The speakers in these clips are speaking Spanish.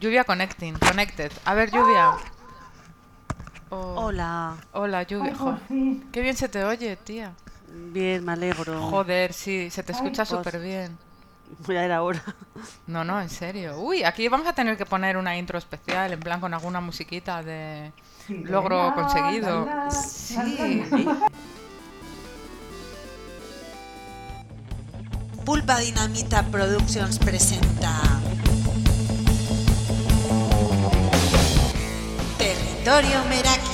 Lluvia connecting, connected. A ver, lluvia. Oh, Hola. Hola, lluvia. Jo, qué bien se te oye, tía. Bien, me alegro. Joder, sí, se te escucha pues. súper bien. Ya era hora. No, no, en serio. Uy, aquí vamos a tener que poner una intro especial, en plan con alguna musiquita de logro conseguido. Sí. Pulpa Dinamita Productions presenta Territorio Meraki.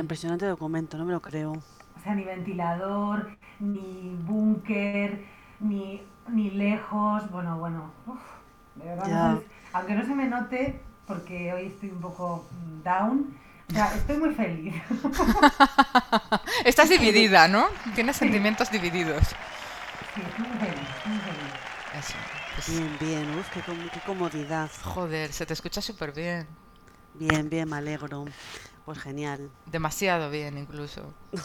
Impresionante documento, no me lo creo. O sea, ni ventilador, ni búnker, ni, ni lejos. Bueno, bueno. uf, de verdad, Ya. no sé, aunque no se me note, porque hoy estoy un poco mm, down. O sea, estoy muy feliz. Estás dividida, ¿no? Tienes sentimientos divididos. Sí, estoy muy feliz, estoy muy feliz. Eso. pues, Bien, bien, uf, qué, com- qué comodidad. joder, se te escucha súper bien. Bien, bien, me alegro. Pues genial. Demasiado bien, incluso.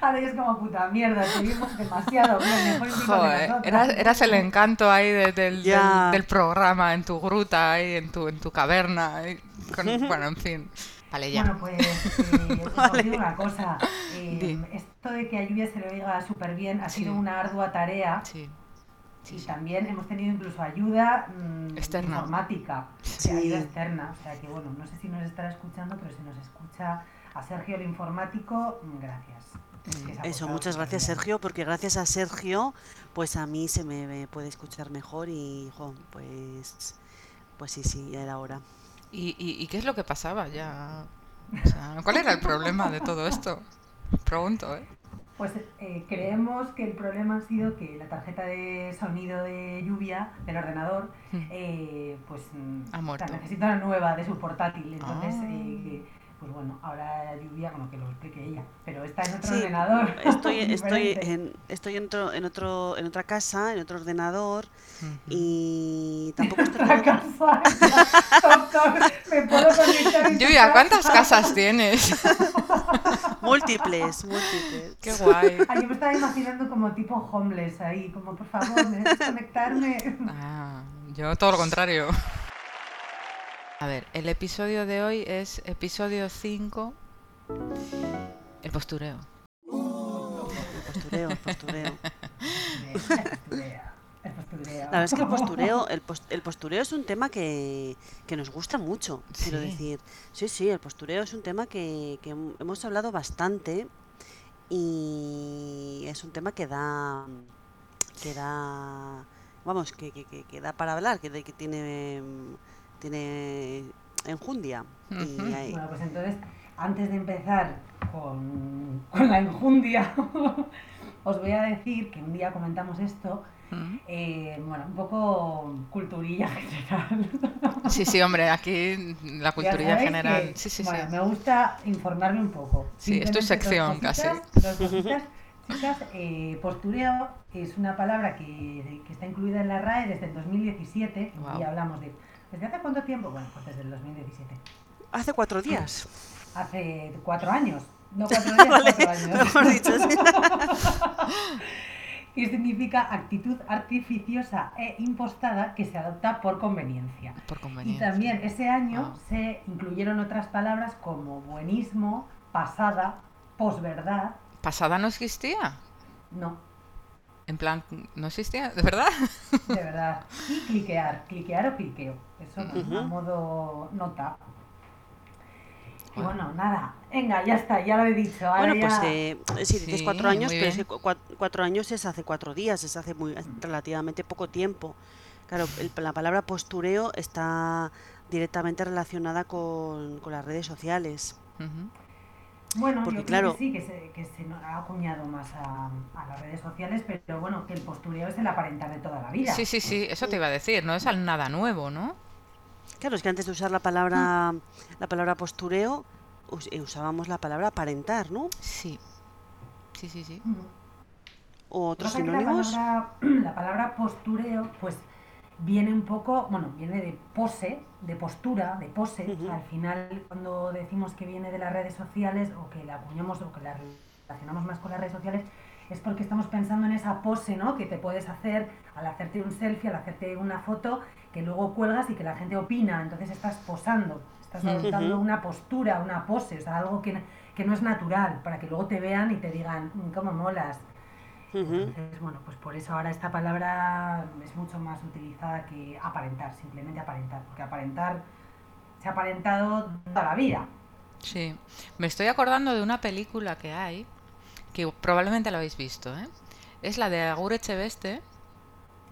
Ahora es como puta mierda, seguimos demasiado bien. Mejor que Joder, nosotras. eras, eras el encanto ahí de- del, del, del programa, en tu gruta, ahí, en tu, en tu caverna. ahí, con- bueno, en fin. Vale, ya. Bueno, pues eh, os Vale. digo una cosa. eh, esto de que a Lluvia se le oiga súper bien ha Sí. sido una ardua tarea. Sí. Sí, Y también hemos tenido incluso ayuda mm, Externa. informática, Sí. ayuda externa. O sea que bueno, no sé si nos estará escuchando, pero si nos escucha a Sergio el informático, mm, gracias. Eso, muchas gracias. Sergio, porque gracias a Sergio, pues a mí se me, me puede escuchar mejor y, jo, pues, pues sí, sí, ya era hora. ¿Y, y, y qué es lo que pasaba ya? O sea, ¿cuál era el problema de todo esto? Pregunto, ¿eh? Pues eh, creemos que el problema ha sido que la tarjeta de sonido de lluvia del ordenador, Hmm. eh, pues Ha muerto. necesita una nueva de su portátil. Entonces, Ah. eh, pues bueno, ahora lluvia, bueno, que lo explique ella, pero está en otro Sí, ordenador. Estoy, estoy, en, estoy en, otro, en, otro, en otra casa, en otro ordenador y tampoco estoy Otra casa. Doctor, me puedo conectar Lluvia? ¿cuántas casas tienes? múltiples, múltiples. Qué guay. Ah, yo me estaba imaginando como tipo homeless ahí, como por favor, necesito conectarme. Ah, yo todo lo contrario. A ver, el episodio de hoy es episodio 5. El postureo. El postureo, el postureo. El postureo, el postureo. La verdad es que el postureo, el, pos- el postureo es un tema que, que nos gusta mucho, quiero Sí. decir. Sí, sí, el postureo es un tema que, que hem- hemos hablado bastante y es un tema que da, que da, vamos, que, que, que- que da para hablar, que, de- que tiene, tiene enjundia. Y Ujú. hay- Bueno, pues entonces, antes de empezar con, con la enjundia, os voy a decir que un día comentamos esto, eh, bueno, un poco culturilla general. Sí, sí, hombre, aquí la culturilla general. que, Sí, sí, bueno, sí. me gusta informarme un poco. Sí, es Simplemente dos sección, cositas, casi. cositas. Chicas, eh, postureo es una palabra que, que está incluida en la RAE desde el 2017 Guau. y hablamos de... ¿Desde hace cuánto tiempo? Bueno, pues desde el 2017. Hace cuatro días. Hace cuatro años. No cuatro días, Vale, cuatro años. dicho, sí. que significa actitud artificiosa e impostada que se adopta por conveniencia. Por Y conveniencia. también ese año Ah. se incluyeron otras palabras como buenismo, pasada, posverdad, ¿Pasada no existía? no, En plan, ¿no existía? ¿De verdad? de verdad, y cliquear, cliquear o cliqueo, eso Ujú. a modo nota. Y Bueno. bueno, nada, venga, ya está, ya lo he dicho. Ahora Bueno, pues ya- eh, sí, dices Sí, cuatro años, pero es que bien. cu- cua- cuatro años es hace cuatro días, es hace muy relativamente poco tiempo. Claro, el- la palabra postureo está directamente relacionada con, con las redes sociales. Ujú. Bueno, Porque, yo creo claro- que sí, que se, que se ha acuñado más a, a las redes sociales, pero bueno, que el postureo es el aparentar de toda la vida. Sí, sí, sí, eso te iba a decir, no es al nada nuevo, ¿no? Claro, es que antes de usar la palabra, la palabra postureo, us- eh, usábamos la palabra aparentar, ¿no? Sí. Sí, sí, sí. Mm. O otros la sinónimos. palabra, la palabra postureo, pues viene un poco, bueno, viene de pose, de postura, de pose. O sea, Ujú. al final, cuando decimos que viene de las redes sociales o que la acuñamos o que la relacionamos más con las redes sociales, es porque estamos pensando en esa pose, ¿no? Que te puedes hacer al hacerte un selfie, al hacerte una foto, que luego cuelgas y que la gente opina. Entonces estás posando, estás adoptando una postura, una pose, o sea, algo que, que no es natural, para que luego te vean y te digan, "Mm, ¿cómo molas? Entonces, bueno, pues por eso ahora esta palabra es mucho más utilizada que aparentar, simplemente aparentar, porque aparentar se ha aparentado toda la vida. Sí. Me estoy acordando de una película que hay, que probablemente la habéis visto, ¿eh? Es la de Agur Echeveste,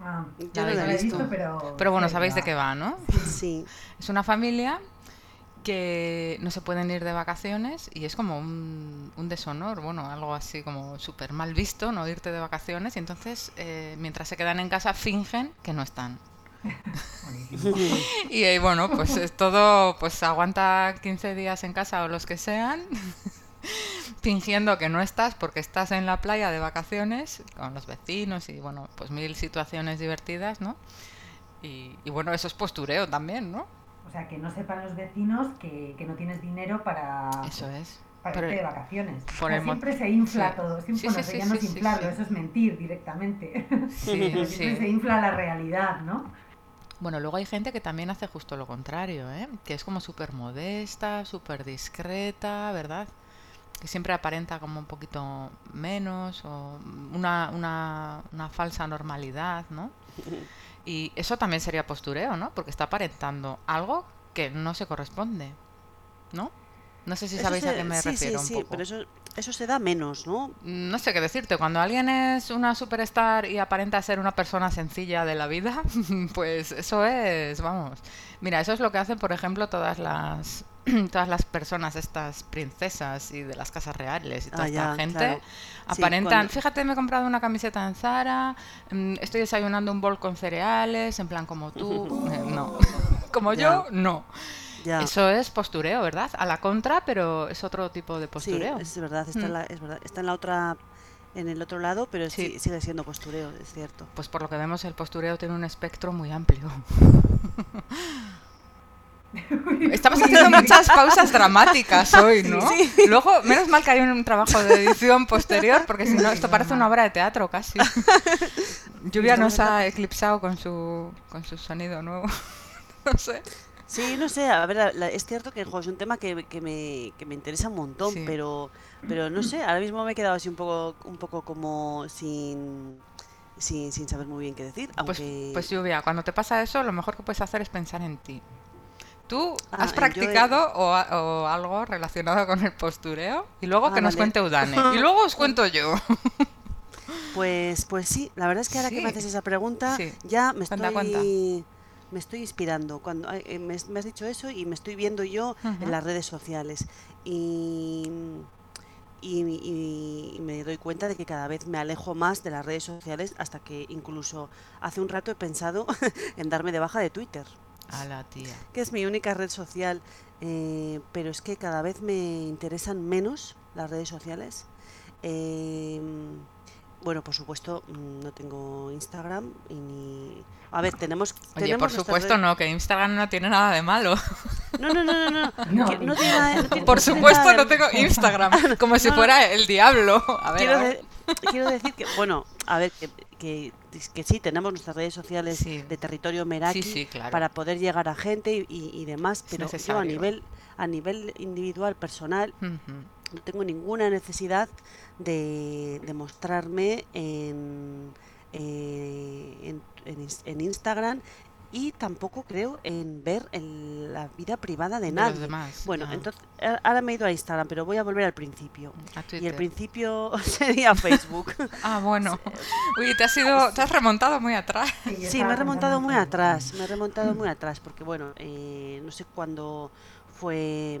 Ah, Yo no la he visto. visto, pero... pero bueno, sabéis de qué va, ¿no? Sí. Es una familia que no se pueden ir de vacaciones y es como un, un deshonor, bueno, algo así como súper mal visto, no irte de vacaciones y entonces eh, mientras se quedan en casa fingen que no están. Y eh, bueno, pues es todo, pues aguanta 15 días en casa o los que sean, fingiendo que no estás porque estás en la playa de vacaciones con los vecinos y bueno, pues mil situaciones divertidas, ¿no? Y, y bueno, eso es postureo también, ¿no? O sea, que no sepan los vecinos que, que no tienes dinero para, Eso es. para irte de vacaciones. O sea, siempre se infla sí. todo. Siempre, Sí, bueno, sí, eso sí, ya no sí, es sí, inflarlo, sí. eso es mentir directamente. Sí, Siempre sí. se infla la realidad, ¿no? Bueno, luego hay gente que también hace justo lo contrario, ¿eh? Que es como súper modesta, súper discreta, ¿verdad? Que siempre aparenta como un poquito menos o una, una, una falsa normalidad, ¿no? Y eso también sería postureo, ¿no? Porque está aparentando algo que no se corresponde, ¿no? No sé si Eso sabéis a qué me sí, refiero sí, un sí, poco. pero eso, eso se da menos, ¿no? No sé qué decirte, cuando alguien es una superstar y aparenta ser una persona sencilla de la vida, pues eso es, vamos. Mira, eso es lo que hacen, por ejemplo, todas las todas las personas, estas princesas y de las casas reales y toda Ah, esta ya, gente, claro. Sí, aparentan, fíjate, me he comprado una camiseta en Zara, mm, estoy desayunando un bol con cereales, en plan como tú, eh, no, como Ya. yo, no. Ya. Eso es postureo, ¿verdad? A la contra, pero es otro tipo de Sí, postureo. es verdad, está, en Mm. la, es verdad, está en la otra, en el otro lado, pero Sí. sí, sigue siendo postureo, es cierto. Pues por lo que vemos, el postureo tiene un espectro muy amplio. Estamos haciendo muchas pausas dramáticas hoy, ¿no? Luego, menos mal que hay un trabajo de edición posterior, porque si no, esto parece una obra de teatro casi. Lluvia nos ha eclipsado con su, con su sonido nuevo. No sé. Sí, no sé, a ver, la- la- es cierto que es un tema que, que me, que me interesa un montón, Sí. pero, pero no sé, ahora mismo me he quedado así un poco, un poco como sin, sin, sin saber muy bien qué decir, Pues, pues Lluvia, cuando te pasa eso, lo mejor que puedes hacer es pensar en ti. ¿Tú Ah, has yo he- practicado o, o algo relacionado con el postureo? Y luego Ah, que nos cuente Udane. Y luego os cuento yo. Pues, pues sí, la verdad es que ahora que me haces esa pregunta, Sí. ya me Cuenta, estoy, cuenta. me estoy inspirando. Cuando eh, me, me has dicho eso y me estoy viendo yo en las redes sociales. Y, y, y- y me doy cuenta de que cada vez me alejo más de las redes sociales hasta que incluso hace un rato he pensado en darme de baja de Twitter, A la tía. que es mi única red social. eh, pero es que cada vez me interesan menos las redes sociales. Eh, bueno, por supuesto, mm, no tengo Instagram y ni... A ver, tenemos... Oye, tenemos por supuesto redes- no, que Instagram no tiene nada de malo. No, no, no, no, no. No, que no ni- tiene nada- no tiene- Por no tiene supuesto nada no de- tengo Instagram, como si fuera el diablo. A ver, quiero, a ver. de- quiero decir que, bueno, a ver, que, que, que sí, tenemos nuestras redes sociales Sí. de territorio Meraki Sí, sí, claro. para poder llegar a gente y, demás, pero yo a nivel, a nivel individual, personal, no tengo ninguna necesidad de, de mostrarme en, eh, en, en ins- en Instagram y tampoco creo en ver el- la vida privada de, De nadie. los demás. Bueno, entonces a- ahora me he ido a Instagram, pero voy a volver al principio. a Y el principio sería Facebook. Ah, bueno. Uy, te has ido, te has remontado muy atrás. Sí, me he remontado muy en- atrás, me he remontado muy atrás, porque bueno, eh, no sé cuándo fue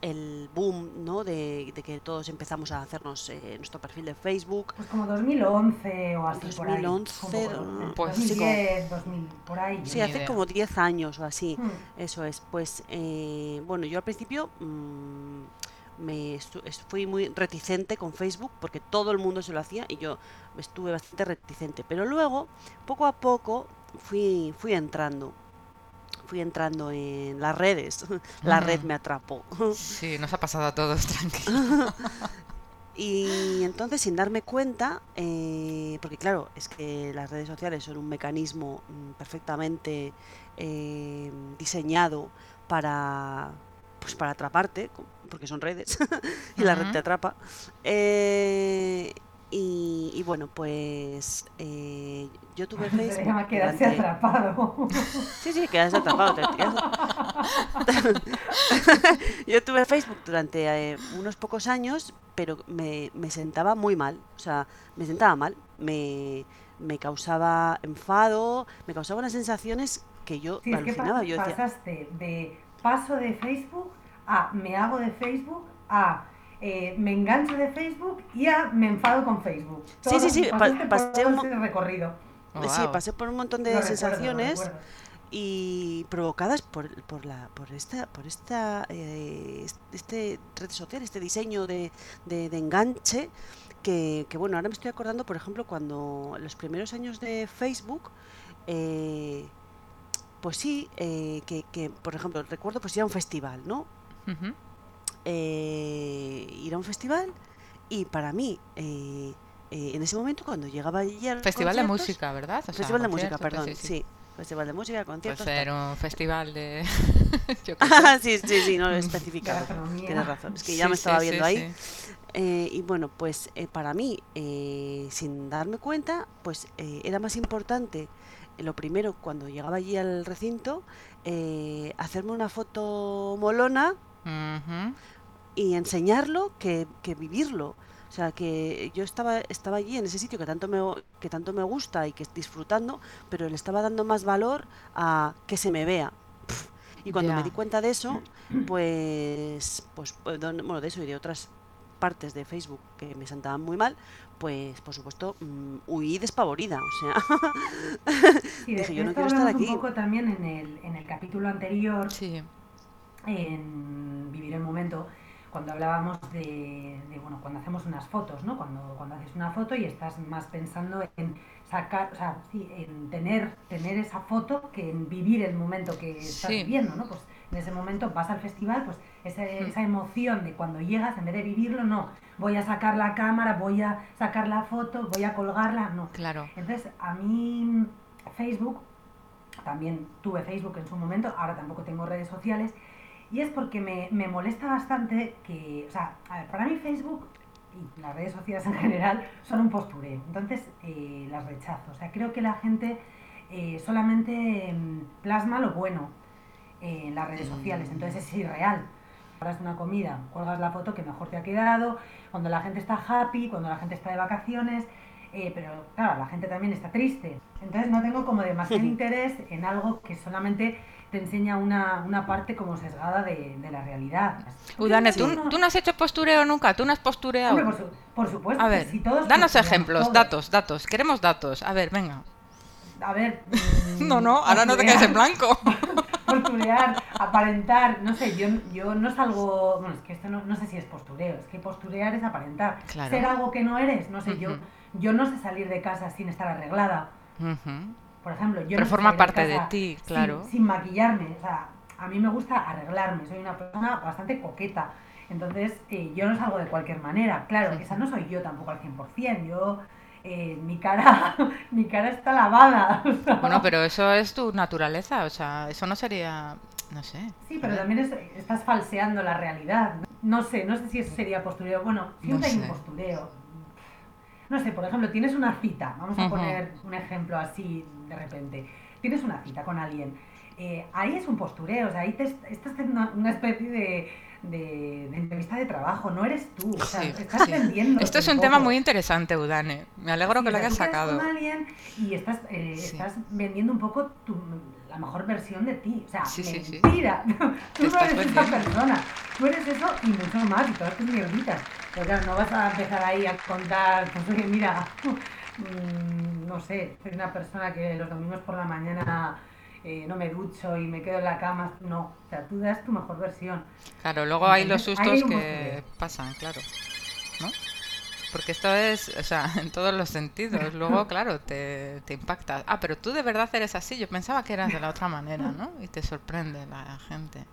el boom, ¿no? De, de que todos empezamos a hacernos eh, nuestro perfil de Facebook. Pues como 2011 o así por ahí. 2011, poco, no, Pues sí, 2010, 2000, por ahí. Sí, hace idea. como 10 años o así. Hmm. Eso es, pues eh, bueno, yo al principio mm, me fui muy reticente con Facebook porque todo el mundo se lo hacía y yo estuve bastante reticente. Pero luego, poco a poco, fui, fui entrando. Fui entrando en las redes. La red Ujú. me atrapó. Sí, nos ha pasado a todos, tranquilo. Y entonces, sin darme cuenta, eh, porque claro, es que las redes sociales son un mecanismo mm, perfectamente eh, diseñado para, pues para atraparte, porque son redes y la red te atrapa. Eh, y, y bueno, pues eh, yo tuve Se Facebook llama quedarse durante... atrapado. Sí, sí, quedas atrapado. te Yo tuve Facebook durante eh, unos pocos años, pero me, me sentaba muy mal. O sea, me sentaba mal. Me, me causaba enfado, me causaba unas sensaciones que yo Sí, es que alucinaba. Yo decía, pasaste de paso de Facebook a me hago de Facebook a eh, me engancho de Facebook y a me enfado con Facebook. Sí, sí, sí, pa- pasé un ese recorrido. Oh, sí, pasé por un montón de sensaciones recuerdo. y provocadas por, por la por esta por esta eh, est- este red social este diseño de, de- de enganche que, que, bueno ahora me estoy acordando por ejemplo cuando los primeros años de Facebook eh, pues sí eh, que, que, por ejemplo recuerdo pues ir a un festival no. Eh, ir a un festival y para mí eh, eh, en ese momento cuando llegaba allí a los Festival de música, ¿verdad? O sea, festival de música conciertos, perdón sí, sí, sí. festival de música Puede conciertos ser un festival de... yo. Ah, sí, sí, sí, no lo he especificado. Tienes razón, es que Sí, ya me estaba sí, viendo ahí. sí. Eh, y bueno, pues eh, para mí, eh, sin darme cuenta, pues eh, era más importante, eh, lo primero, cuando llegaba allí al recinto, eh, hacerme una foto molona Y enseñarlo que, que vivirlo. O sea, que yo estaba, estaba allí en ese sitio que tanto, me, que tanto me gusta y que disfrutando, pero le estaba dando más valor a que se me vea. Y cuando me di cuenta de eso, pues, pues, pues, don- bueno, de eso y de otras partes de Facebook que me sentaban muy mal, pues por supuesto mm, huí despavorida. O sea, Sí, Dije, de yo no quiero estar aquí. un poco también en el, en el capítulo anterior, Sí. En Vivir el Momento, cuando hablábamos de, de, bueno, cuando hacemos unas fotos, ¿no? Cuando, cuando haces una foto y estás más pensando en sacar, o sea, sí, en tener, tener esa foto que en vivir el momento que estás Sí. viviendo, ¿no? Pues en ese momento vas al festival, pues esa, Mm. esa emoción de cuando llegas, en vez de vivirlo, no, voy a sacar la cámara, voy a sacar la foto, voy a colgarla, no. Claro. Entonces, a mí Facebook, también tuve Facebook en su momento, ahora tampoco tengo redes sociales, y es porque me, me molesta bastante que, o sea, a ver, para mí Facebook y las redes sociales en general son un postureo, entonces eh, las rechazo. O sea, creo que la gente eh, solamente mm, plasma lo bueno eh, en las redes sociales, entonces es irreal. Ahora es una comida, cuelgas la foto que mejor te ha quedado, cuando la gente está happy, cuando la gente está de vacaciones, eh, pero claro, la gente también está triste. Entonces no tengo como demasiado interés en algo que solamente te enseña una, una parte como sesgada de, de la realidad. Udane, ¿tú, no has hecho postureo nunca? ¿Tú no has postureado? Hombre, por, su- por supuesto A que ver, si todos danos ejemplos, todos. datos, datos. Queremos datos. A ver, venga. A ver. mm, No, no, ahora no te quedes en blanco. posturear, aparentar, no sé, yo, yo no salgo, bueno, es que esto no, no sé si es postureo, es que posturear es aparentar. Claro. Ser algo que no eres, no sé, yo, yo no sé salir de casa sin estar arreglada, Ujú. Por ejemplo. Yo Pero no sé forma parte de ti, claro. Sin, maquillarme, o sea, a mí me gusta arreglarme, soy una persona bastante coqueta. Entonces, eh, yo no salgo de cualquier manera. Claro, esa no soy yo tampoco al 100%. Yo, eh, mi cara mi cara está lavada. o sea, Bueno, pero eso es tu naturaleza, o sea, eso no sería, no sé. Sí, pero también es- estás falseando la realidad. No sé, no sé si eso sería postureo. Bueno, siempre No hay un sé. postureo. No sé, por ejemplo, tienes una cita. Vamos a poner un ejemplo así de repente. Tienes una cita con alguien. Eh, ahí es un postureo, o sea, ahí te est- estás haciendo una, especie de, de- de entrevista de trabajo. No eres tú, o sea, Sí, estás sí. vendiendo. Esto es un tema muy interesante, Udane. Me alegro que lo hayas sacado. con alguien y estás, eh, estás vendiendo un poco tu, la mejor versión de ti. O sea, mentira. Tú no eres esa persona. Tú eres eso y mucho más y todas tus mierditas. Pero claro, no vas a empezar ahí a contar, pues oye, mira, mm, no sé, soy una persona que los domingos por la mañana eh, no me ducho y me quedo en la cama. No, o sea, tú das tu mejor versión. Claro, luego hay los sustos hay que... pasan, claro. ¿No? Porque esto es, o sea, en todos los sentidos. Luego, claro, te, te impacta. Ah, pero tú de verdad eres así. Yo pensaba que eras de la otra manera, ¿no? Y te sorprende la gente.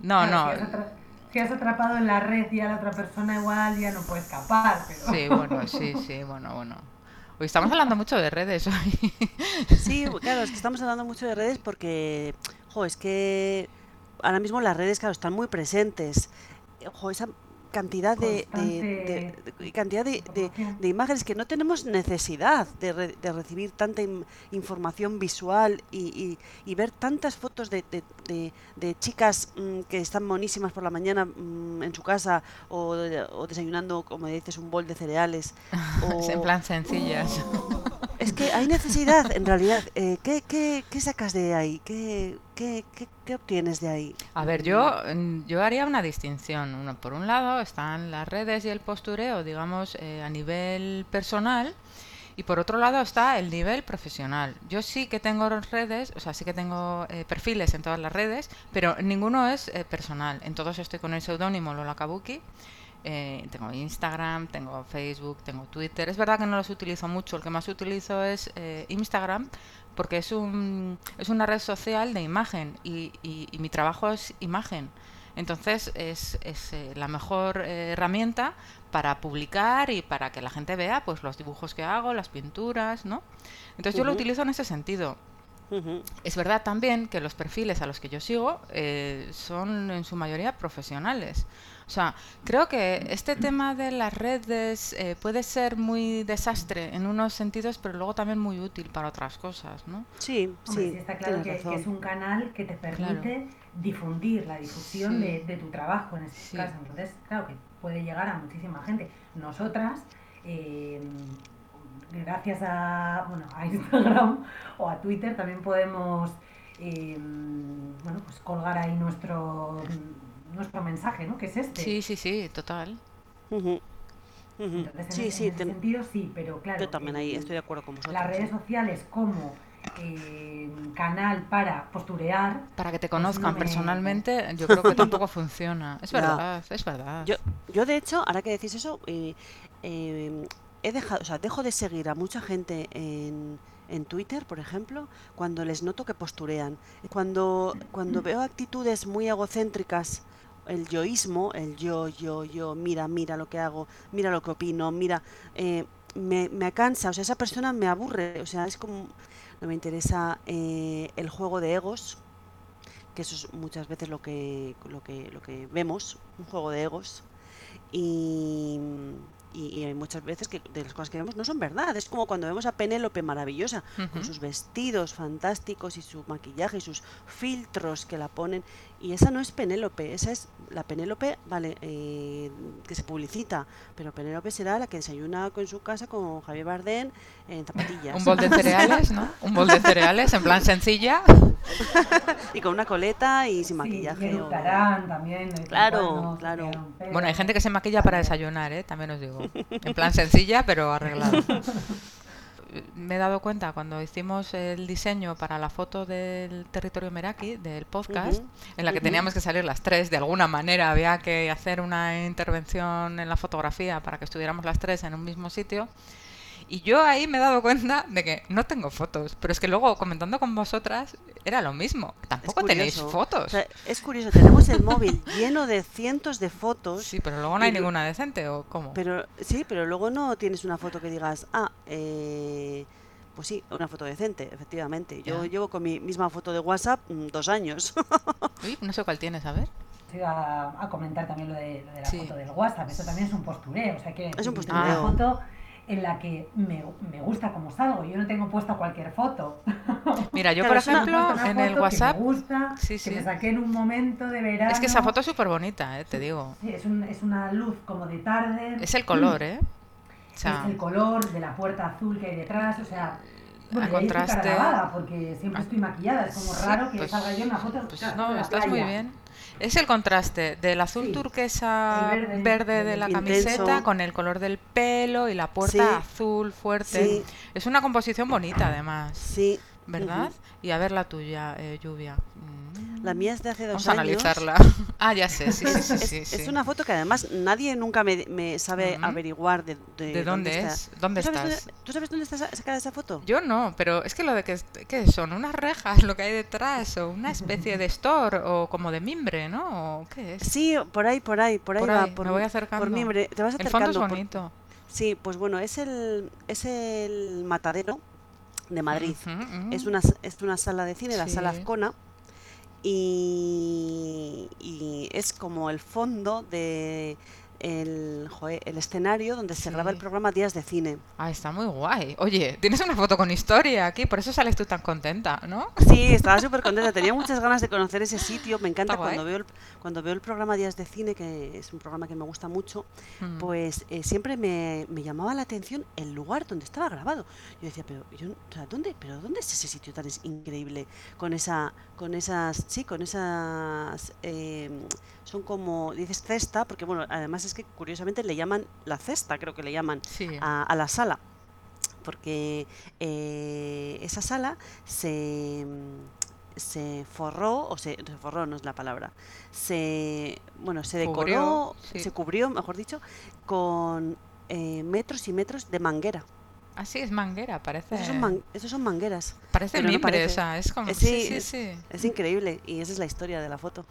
No, no. Si has, atra- si has atrapado en la red y a la otra persona igual ya no puede escapar, pero... Sí, bueno, sí, sí, bueno, bueno. Hoy estamos hablando mucho de redes hoy. Sí, claro, es que estamos hablando mucho de redes porque, jo, es que ahora mismo las redes, claro, están muy presentes. Jo, esa cantidad de, de- de- de- cantidad de, de- imágenes que no tenemos necesidad de, re- de recibir tanta información visual y, y- y ver tantas fotos de, chicas mm, que están monísimas por la mañana mm, en su casa o, o desayunando, como dices, un bol de cereales. o- en plan sencillas. es que hay necesidad, en realidad. Eh, ¿qué, sacas de ahí? ¿Qué, obtienes de ahí? A ver, yo, mm, yo haría una distinción. Uno, por un lado están las redes y el postureo, digamos, eh, a nivel personal. Y por otro lado está el nivel profesional. Yo sí que tengo redes, o sea, sí que tengo eh, perfiles en todas las redes, pero ninguno es personal. En todos estoy con el seudónimo Lola Kabuki. Eh, tengo Instagram, tengo Facebook, tengo Twitter. Es verdad que no los utilizo mucho. El que más utilizo es eh, Instagram porque es, un, es una red social de imagen y, y- y mi trabajo es imagen. Entonces es, es, eh, la mejor herramienta para publicar y para que la gente vea pues los dibujos que hago, las pinturas, ¿no? Entonces yo lo utilizo en ese sentido. Es verdad también que los perfiles a los que yo sigo eh, son en su mayoría profesionales. O sea, creo que este tema de las redes eh, puede ser muy desastre en unos sentidos, pero luego también muy útil para otras cosas, ¿no? Sí, Hombre, sí, sí está claro que, es un canal que te permite difundir la difusión Sí. de, de tu trabajo en este Sí. caso. Entonces, claro que puede llegar a muchísima gente. Nosotras, eh, gracias a, bueno, a Instagram o a Twitter, también podemos eh, bueno, pues colgar ahí nuestro, nuestro mensaje, ¿no? Que es este. Sí, sí, sí, total. Entonces, en, Sí, en sí, ese ten- sentido sí, pero claro. yo también ahí el- estoy de acuerdo con vosotros. las redes sí. sociales como eh, canal para posturear. Para que te no conozcan me- personalmente, yo creo que tampoco funciona. Es Ya. verdad, es verdad. Yo, yo de hecho, ahora que decís eso, eh, eh, he dejado, o sea, dejo de seguir a mucha gente en, en Twitter, por ejemplo, cuando les noto que posturean. Cuando, cuando veo actitudes muy egocéntricas, el yoísmo, el yo, yo, yo, mira, mira lo que hago, mira lo que opino, mira, eh, me, me cansa, o sea, esa persona me aburre, o sea, es como, no me interesa eh, el juego de egos, que eso es muchas veces lo que, lo que, lo que vemos, un juego de egos. Y, y- hay muchas veces que de las cosas que vemos no son verdad. Es como cuando vemos a Penélope maravillosa, con sus vestidos fantásticos y su maquillaje y sus filtros que la ponen. Y esa no es Penélope, esa es la Penélope, vale, eh, que se publicita, pero Penélope será la que desayuna en su casa con Javier Bardem en zapatillas. Un bol de cereales, ¿no? Un bol de cereales en plan sencilla. y con una coleta y sin Sí, maquillaje. y o- también. Claro, cuando, claro. Bueno, hay gente que se maquilla para desayunar, ¿eh? También os digo. En plan sencilla, pero arreglado. Me he dado cuenta cuando hicimos el diseño para la foto del territorio Meraki, del podcast, en la que teníamos que salir las tres, de alguna manera había que hacer una intervención en la fotografía para que estuviéramos las tres en un mismo sitio. Y yo ahí me he dado cuenta de que no tengo fotos, pero es que luego comentando con vosotras era lo mismo. Tampoco tenéis fotos. O sea, es curioso, tenemos el móvil lleno de cientos de fotos, Sí, pero luego no hay y ninguna decente, ¿o cómo? pero sí, pero luego no tienes una foto que digas, ah, eh, pues sí, una foto decente, efectivamente. Yo Ya. llevo con mi misma foto de WhatsApp mm, dos años. Uy, no sé cuál tienes, a ver. Te iba a, a comentar también lo de, lo de la Sí. foto del WhatsApp. Eso también es un postureo. O sea que Es un postureo. foto en la que me, me gusta cómo salgo. Yo no tengo puesta cualquier foto. Mira, yo por ejemplo, en el WhatsApp, Que me gusta, Sí, que sí. me saqué en un momento de verano. es que esa foto es súper bonita, eh, te digo. Sí, es, un- es una luz como de tarde. Es el color, ¿eh? O sea, es el color de la puerta azul que hay detrás, o sea, bueno, a estoy contraste- porque siempre estoy maquillada, es como Sí, raro que pues- salga yo en una foto pues claro, no, estás muy bien. Es el contraste del azul Sí, turquesa el verde, verde, de la intenso. camiseta con el color del pelo y la puerta Sí. azul fuerte. Sí. Es una composición bonita además, Sí. ¿verdad? Y a ver la tuya, eh, Lluvia. La mía es de hace dos Vamos a años. analizarla. Ah, ya sé, sí, sí, sí, Es, sí, es una foto que además nadie nunca me, me sabe averiguar de, de, ¿De dónde es? ¿Dónde ¿Tú sabes estás? dónde- ¿Tú sabes dónde está sa- sacada esa foto? Yo no, pero es que lo de que, ¿qué son unas rejas lo que hay detrás o una especie de store o como de mimbre, ¿no? ¿O qué es? Sí, por ahí, por ahí, por ahí Por va. ahí, por, me voy por acercando. mimbre. Te vas El fondo es acercando. por- bonito. Sí, pues bueno, es el, es el matadero de Madrid. Es una, es una sala de cine, la sala. Azcona, y, y es como el fondo de el, joe, el escenario donde se graba el programa Días de Cine. Ah, está muy guay. Oye, tienes una foto con historia aquí, por eso sales tú tan contenta, ¿no? Sí, estaba súper contenta, tenía muchas ganas de conocer ese sitio, me encanta cuando veo, el, cuando veo el programa Días de Cine, que es un programa que me gusta mucho, Mm. pues eh, siempre me, me llamaba la atención el lugar donde estaba grabado. Yo decía, pero yo, o sea, ¿dónde, pero dónde es ese sitio tan increíble? Con esa, con esas, sí, con esas, eh, son como, dices cesta, porque bueno, además es que curiosamente le llaman la cesta, creo que le llaman Sí. a, a la sala, porque eh, esa sala se, se forró, o se, se forró no es la palabra, se, bueno, se Cubrió, decoró, sí. se cubrió, mejor dicho, con eh, metros y metros de manguera. Ah, sí, es manguera, parece. Esos son, man- esos son mangueras. Parece no mimbre, parece. o sea, es como. Eh, Sí, sí, sí, es- sí. Es increíble y esa es la historia de la foto.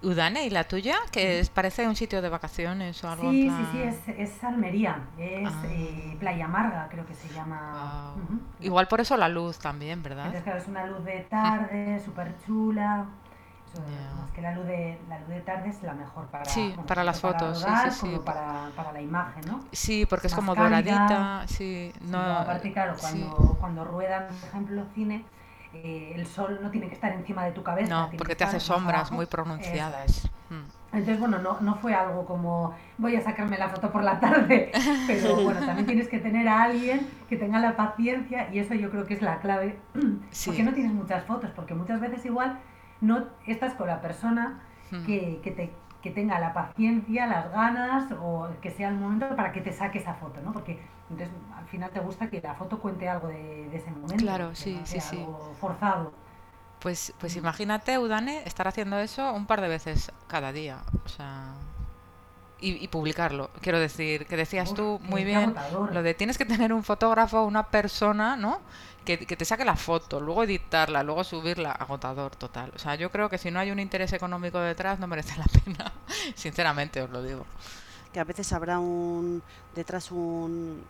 Udane, ¿y la tuya? Que es, parece un sitio de vacaciones o algo Sí, sí, plan- sí, es, es Almería, es Ah. eh, Playa Amarga, creo que se llama. Guau. Ujú. Igual por eso la luz también, ¿verdad? Entonces, claro, es una luz de tarde, súper chula. Eso, Ya. Más que la luz, de, la luz de tarde es la mejor para, Sí, bueno, para las fotos, sí, rodar sí, sí. como para, para la imagen, ¿no? Sí, porque es Más como cálida. doradita, sí, Sí, no, aparte, claro, sí. cuando, cuando ruedan, por ejemplo, cine, eh, el sol no tiene que estar encima de tu cabeza. No, porque que te hace sombras abajo. muy pronunciadas. Mm. Entonces, bueno, no, no fue algo como voy a sacarme la foto por la tarde, pero bueno, también tienes que tener a alguien que tenga la paciencia y eso yo creo que es la clave, Sí. porque no tienes muchas fotos, porque muchas veces igual no estás con la persona Mm. que, que te, que tenga la paciencia, las ganas o que sea el momento para que te saque esa foto, ¿no? Porque entonces al final te gusta que la foto cuente algo de, de ese momento, Claro, sí, no sí, sí. algo forzado. Pues, pues imagínate, Udane, estar haciendo eso un par de veces cada día. O sea. Y, y publicarlo. Quiero decir, que decías Uf, tú muy bien agotador. lo de tienes que tener un fotógrafo, una persona, ¿no? Que, que te saque la foto, luego editarla, luego subirla, agotador total. O sea, yo creo que si no hay un interés económico detrás, no merece la pena. Sinceramente os lo digo. que a veces habrá un detrás un,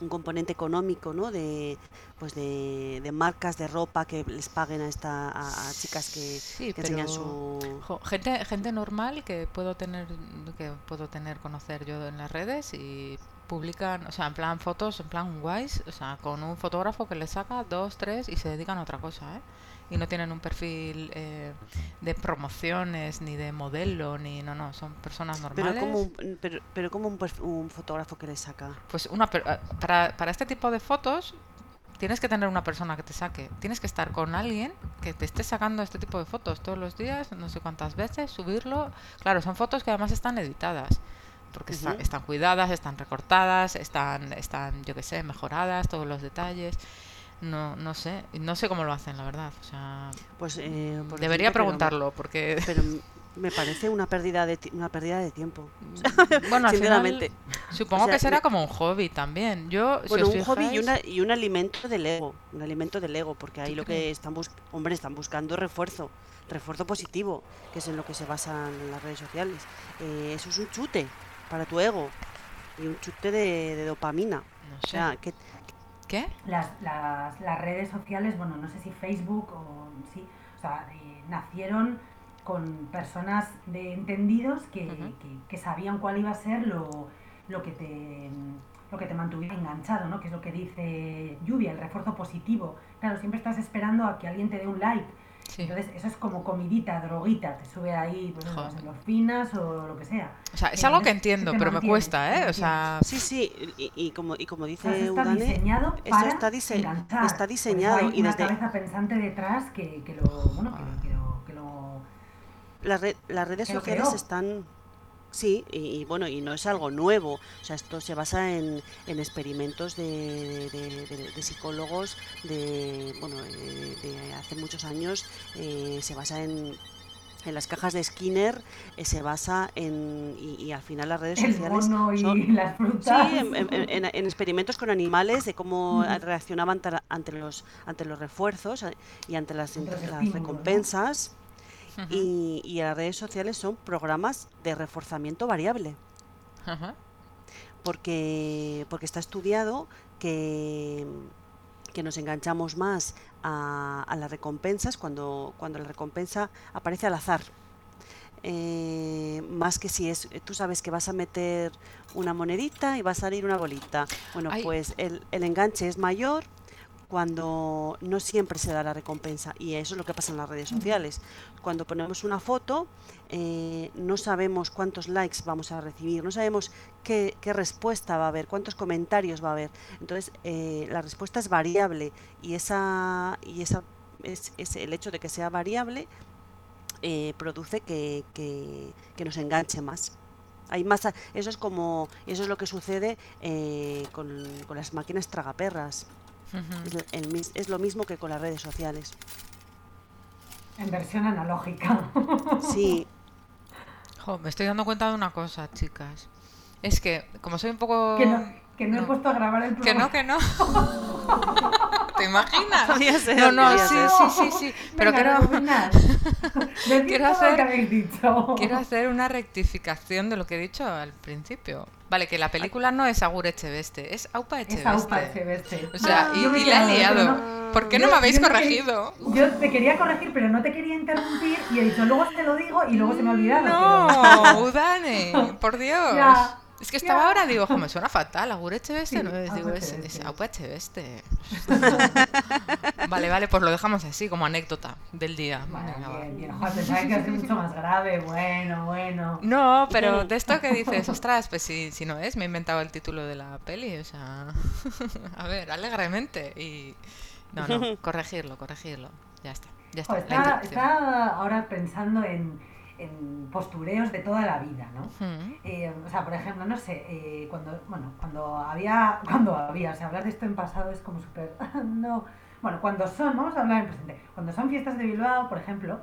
un componente económico, ¿no? De pues de, de marcas de ropa que les paguen a esta a, a chicas que, Sí, que enseñan su Jo, gente, gente normal que puedo tener, que puedo tener conocer yo en las redes y publican, o sea, en plan fotos, en plan guays, o sea, con un fotógrafo que les saca dos, tres y se dedican a otra cosa, ¿eh? Y no tienen un perfil eh, de promociones, ni de modelo, ni no, no, son personas normales. pero como un, pero, pero como un, perf- un fotógrafo que les saca. Pues una eh, para, para este tipo de fotos tienes que tener una persona que te saque. Tienes que estar con alguien que te esté sacando este tipo de fotos todos los días, no sé cuántas veces, subirlo. Claro, son fotos que además están editadas. Porque está- Ujú. están cuidadas, están recortadas, están, están, yo qué sé, mejoradas, todos los detalles. No, no sé, no sé cómo lo hacen, la verdad. O sea, Pues eh, por debería ejemplo, pero- preguntarlo, porque Pero, me parece una pérdida de una pérdida de tiempo. bueno, al final, Sinceramente. supongo O sea, que será me- como un hobby también. Yo, Bueno, un hobby y, una, y un alimento del ego, un alimento del ego, porque ahí ¿Tú lo que están bus hombre, están buscando refuerzo, refuerzo positivo, que es en lo que se basan las redes sociales. Eh, eso es un chute para tu ego y un chute de, de dopamina. no O sé. sea, que ¿Qué? Las, las, las redes sociales, bueno, no sé si Facebook o sí, o sea, eh, nacieron con personas de entendidos que, que- que sabían cuál iba a ser lo, lo que te lo que te mantuviera enganchado, ¿no? Que es lo que dice Lluvia, el refuerzo positivo. Claro, siempre estás esperando a que alguien te dé un like. Sí. Entonces, eso es como comidita, droguita, te sube ahí, pues, las endorfinas o lo que sea. O sea, es algo que entiendo, pero me cuesta, ¿eh? O sea, sí, sí, y, y como y como O sea, dice eso está Udane, diseñado esto para está dise- enganchar. está Por eso diseñado hay y una desde- cabeza pensante detrás que, que lo, bueno, que lo, que lo, que lo- las, re- las redes sociales creó. están Sí, y, y bueno, y no es algo nuevo. O sea, esto se basa en, en experimentos de, de- de- de psicólogos de, bueno, eh, de hace muchos años. eh, se basa en, en las cajas de Skinner, eh, se basa en, y, y al final las redes El sociales mono y son, las Sí, frutas. en, en- en- en experimentos con animales, de cómo reaccionaban ante, los, ante los refuerzos y ante las, estímulos, Y, y las redes sociales son programas de reforzamiento variable, porque, porque está estudiado que, que nos enganchamos más a, a las recompensas cuando, cuando la recompensa aparece al azar. Eh, más que si es, tú sabes que vas a meter una monedita y va a salir una bolita. Bueno, Ay. pues el, el enganche es mayor cuando no siempre se da la recompensa y eso es lo que pasa en las redes sociales. Cuando ponemos una foto eh, no sabemos cuántos likes vamos a recibir, no sabemos qué, qué respuesta va a haber, cuántos comentarios va a haber. Entonces eh, la respuesta es variable y esa y esa es, es el hecho de que sea variable eh, produce que, que- que nos enganche más. Hay más, eso es como, eso es lo que sucede eh, con, con las máquinas tragaperras. Es, el- es lo mismo que con las redes sociales. En versión analógica. Sí, Jo, me estoy dando cuenta de una cosa, chicas. Es que, como soy un poco... que no, que no, he No. puesto a grabar el Que no, programa. que no. ¿Te imaginas? Podría ser, No, no, sí, ser. sí, sí, sí. Pero quiero, Quiero hacer- que habéis dicho. quiero hacer una rectificación de lo que he dicho al principio. Vale, que la película no es Agur Echeveste, es Aupa Es Aupa Echeveste. Echeveste. O sea, Ah, y, la he liado. ¿Por qué no me habéis te corregido? yo te quería corregir, pero no te quería interrumpir y he dicho, luego te lo digo y luego se me ha olvidado. pero- No, Udane, por Dios. Ya, Es que estaba ahora, digo, "Jo, me suena fatal, Agur Echeveste, Sí, no es, digo, es, es Echeveste. Aupa Echeveste. Vale, vale, pues lo dejamos así, como anécdota del día. Vale, Venga, va. bien, bien. Joder, que ser mucho más grave. Bueno, bueno. No, pero de esto que dices, ostras, pues si, si no es, me he inventado el título de la peli, o sea, a ver, alegremente y... No, no, corregirlo, corregirlo, ya está, ya está. Joder, está ahora pensando en, en postureos de toda la vida, ¿no? Mm, Eh, o sea, por ejemplo, no sé, eh, cuando, bueno, cuando había, cuando había, o sea, hablar de esto en pasado es como súper, no, bueno, cuando son, vamos a hablar en presente, cuando son fiestas de Bilbao, por ejemplo,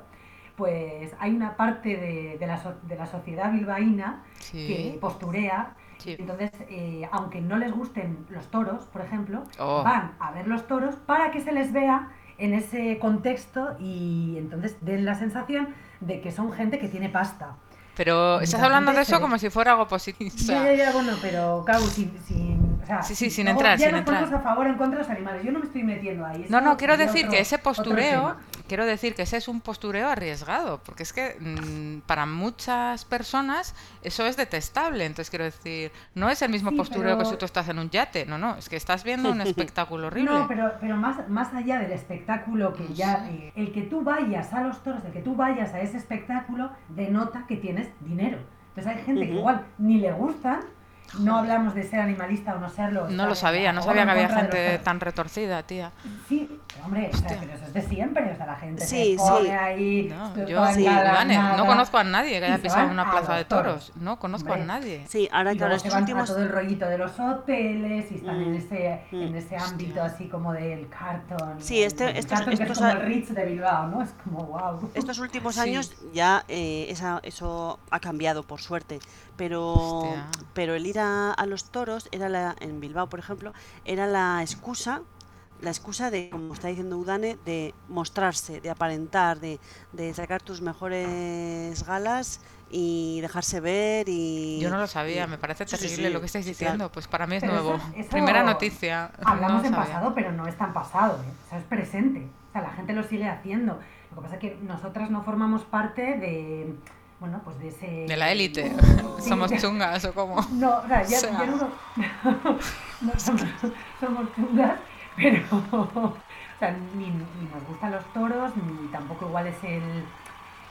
pues hay una parte de, de la, so- de la sociedad bilbaína que posturea, sí. entonces, eh, aunque no les gusten los toros, por ejemplo, Oh. van a ver los toros para que se les vea en ese contexto y entonces den la sensación de que son gente que tiene pasta. Pero estás la hablando de eso como si fuera algo positivo. Ya, ya, ya, bueno, pero claro, sin, sin, o sea, Sí, sí, sin entrar, ya sin nos entrar. ponemos a favor o en contra de los animales. Yo no me estoy metiendo ahí. No, no, quiero decir otro- que ese postureo, quiero decir que ese es un postureo arriesgado, porque es que mm, para muchas personas eso es detestable. Entonces quiero decir, no es el mismo Sí, postureo que si tú estás en un yate, no, no, es que estás viendo un espectáculo horrible. No, pero, pero más, más allá del espectáculo que ya... eh, el que tú vayas a los toros, el que tú vayas a ese espectáculo, denota que tienes dinero. Entonces hay gente que igual ni le gustan, no hablamos de ser animalista o no serlo. No lo sabía, no sabía que había gente tan retorcida, tía. Sí, hombre, o sea, pero eso es de siempre, o sea, la gente Sí, se pone sí. ahí, No, yo, sí, Ivane, no conozco a nadie que haya pisado van una plaza de toros. No conozco a nadie. sí, ahora estos van últimos... a todo el rollito de los hoteles y están en Mm, ese, en mm. ese ámbito así como del cartón. Sí, este- el estos- cartón que estos es como a- el Ritz de Bilbao, ¿no? Es como wow. Estos últimos Sí. años ya eh, esa- eso ha cambiado, por suerte. Pero, Hostia. pero el ir a, a los toros, era la, en Bilbao, por ejemplo, era la excusa, la excusa de, como está diciendo Udane, de mostrarse, de aparentar, de, de sacar tus mejores galas y dejarse ver y... Yo no lo sabía, y- me parece Sí, sí, terrible sí, lo que estáis diciendo. claro. Pues para mí es Pero nuevo. eso- eso- Primera noticia. Hablamos no en pasado, pero no es tan pasado, ¿eh? O sea, es presente. O sea, la gente lo sigue haciendo. Lo que pasa es que nosotras no formamos parte de, bueno, pues de ese... De la élite. Sí, Somos de- chungas o cómo. No, o sea, ya, O sea. ya no, no somos, somos chungas, pero ni nos gustan los toros, ni tampoco igual es el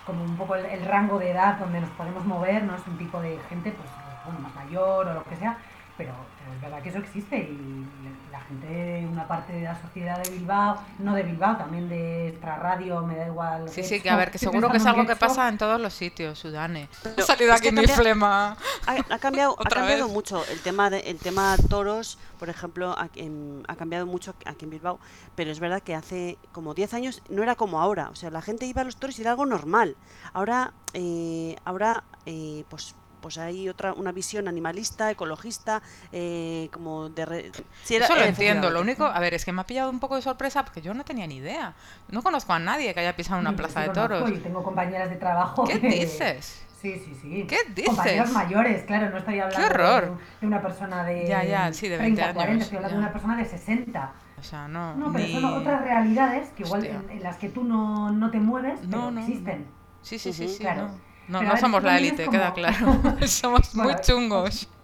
como un poco el, el rango de edad donde nos podemos mover, no es un tipo de gente pues bueno, más mayor o lo que sea, pero, pero es verdad que eso existe y la gente, una parte de la sociedad de Bilbao, no de Bilbao, también de extra radio, me da igual. Sí, sí, que a ver, que seguro que es algo que pasa en todos los sitios, Sudane. Ha salido aquí mi flema. Ha, ha cambiado, ha cambiado vez. mucho el tema de, el tema toros, por ejemplo, aquí en- ha cambiado mucho aquí en Bilbao, pero es verdad que hace como 10 años no era como ahora, o sea, la gente iba a los toros y era algo normal. Ahora, eh, ahora, eh, pues pues hay otra una visión animalista, ecologista, eh, como de re- sí, era- Eso lo eh, entiendo. Lo único, a ver, es que me ha pillado un poco de sorpresa porque yo no tenía ni idea. No conozco a nadie que haya pisado una plaza de toros. Y tengo compañeras de trabajo. ¿Qué que- dices? Sí, sí, sí. ¿Qué dices? Compañeros mayores, claro, no estoy hablando horror! De, una persona de, Ya, ya, sí, de 30, 20 40, años, estoy hablando ya. de una persona de 60. O sea, no. No, pero ni- son otras realidades que igual en, en las que tú no, no te mueves, No, pero no, existen. Sí, sí, sí, sí. Claro. No, no, Pero ver, somos la élite, queda como- claro. somos muy Bueno, chungos.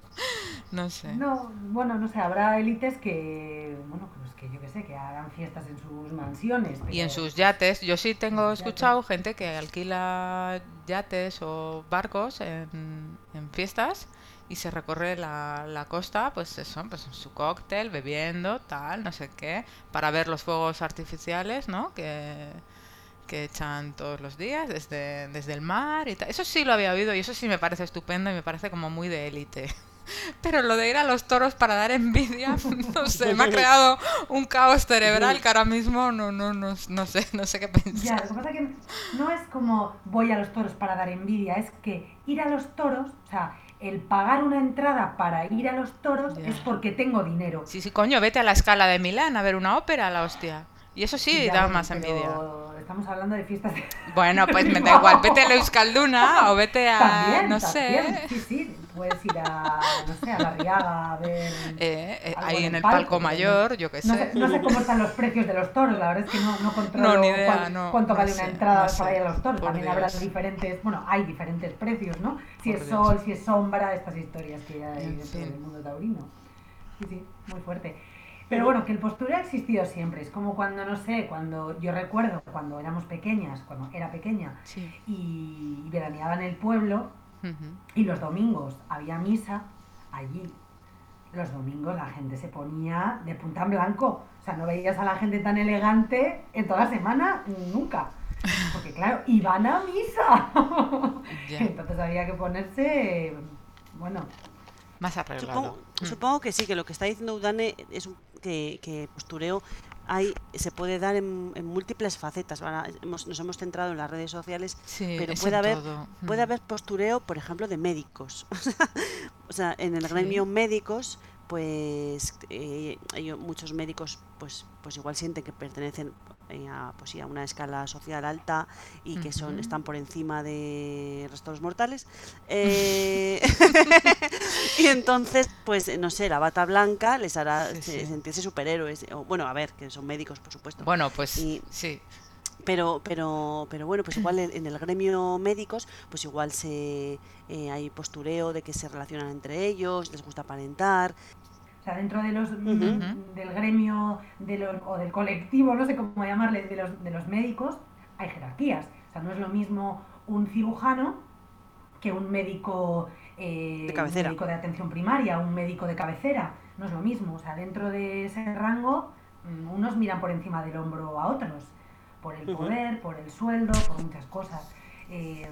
No sé. No, bueno, no sé, habrá élites que, bueno, pues que yo qué sé, que hagan fiestas en sus mansiones. Y en pero- sus yates, yo sí tengo escuchado gente que alquila yates o barcos en, en fiestas y se recorre la, la costa, pues eso, pues en su cóctel, bebiendo, tal, no sé qué, para ver los fuegos artificiales, ¿no? Que, que echan todos los días desde, desde el mar y tal. Eso sí lo había oído y eso sí me parece estupendo y me parece como muy de élite. Pero lo de ir a los toros para dar envidia, no sé, me ha creado un caos cerebral que ahora mismo no, no, no, no sé, no sé qué Ya, pensar. lo que pasa es que no es como voy a los toros para dar envidia, es que ir a los toros, o sea, el pagar una entrada para ir a los toros Ya. es porque tengo dinero. Sí, sí, coño, vete a la escala de Milán a ver una ópera, la hostia. Y eso sí Ya, da más envidia. Estamos hablando de fiestas de... Bueno, pues me da igual, vete a la Euskalduna o vete a, También, no también, sé, Sí, sí, puedes ir a, no sé, a la Riaga a ver... eh, eh, ahí en en el palco mayor, yo qué No sé. no sé cómo están los precios de los toros, la verdad es que no, no controlo No, idea, cuánto no vale sé, una entrada para ir a los toros. por También habrá Dios. diferentes, bueno, hay diferentes precios, ¿no? Si Por es Dios. sol, si es sombra, estas historias que hay En dentro fin. del mundo taurino. Sí, sí, muy fuerte. Pero bueno, que el postureo ha existido siempre. Es como cuando, no sé, cuando yo recuerdo cuando éramos pequeñas, cuando era pequeña, Sí. y veraneaba en el pueblo, Ujú. y los domingos había misa allí. Los domingos la gente se ponía de punta en blanco. O sea, no veías a la gente tan elegante en toda la semana, nunca. Porque claro, iban a misa. Entonces había que ponerse, bueno, Más arreglado. Supongo, Mm. supongo que sí, que lo que está diciendo Udane es un- que, que postureo hay, se puede dar en, en múltiples facetas. Ahora hemos- nos hemos centrado en las redes sociales, Sí, pero puede haber, todo. puede Mm. haber postureo, por ejemplo, de médicos. o sea, en el Sí. gremio médicos, pues eh, muchos médicos, pues, pues igual sienten que pertenecen eh, a, pues, a una escala social alta y que son están por encima de restos mortales. Eh, y entonces, pues no sé, la bata blanca les hará Sí, se- sí. sentirse superhéroes. o, bueno, a ver, que son médicos, por supuesto. Bueno, pues Y- sí. Pero, pero, pero bueno, pues igual en, el gremio médicos, pues igual se eh, hay postureo de que se relacionan entre ellos, les gusta aparentar. o sea, dentro de los, Ujú. del gremio de los, o del colectivo, no sé cómo llamarle, de los, de los médicos, hay jerarquías. O sea, no es lo mismo un cirujano que un médico, eh, De cabecera. un médico de atención primaria, un médico de cabecera. No es lo mismo. O sea, dentro de ese rango, mm, unos miran por encima del hombro a otros, por el poder, por el sueldo, por muchas cosas. Eh,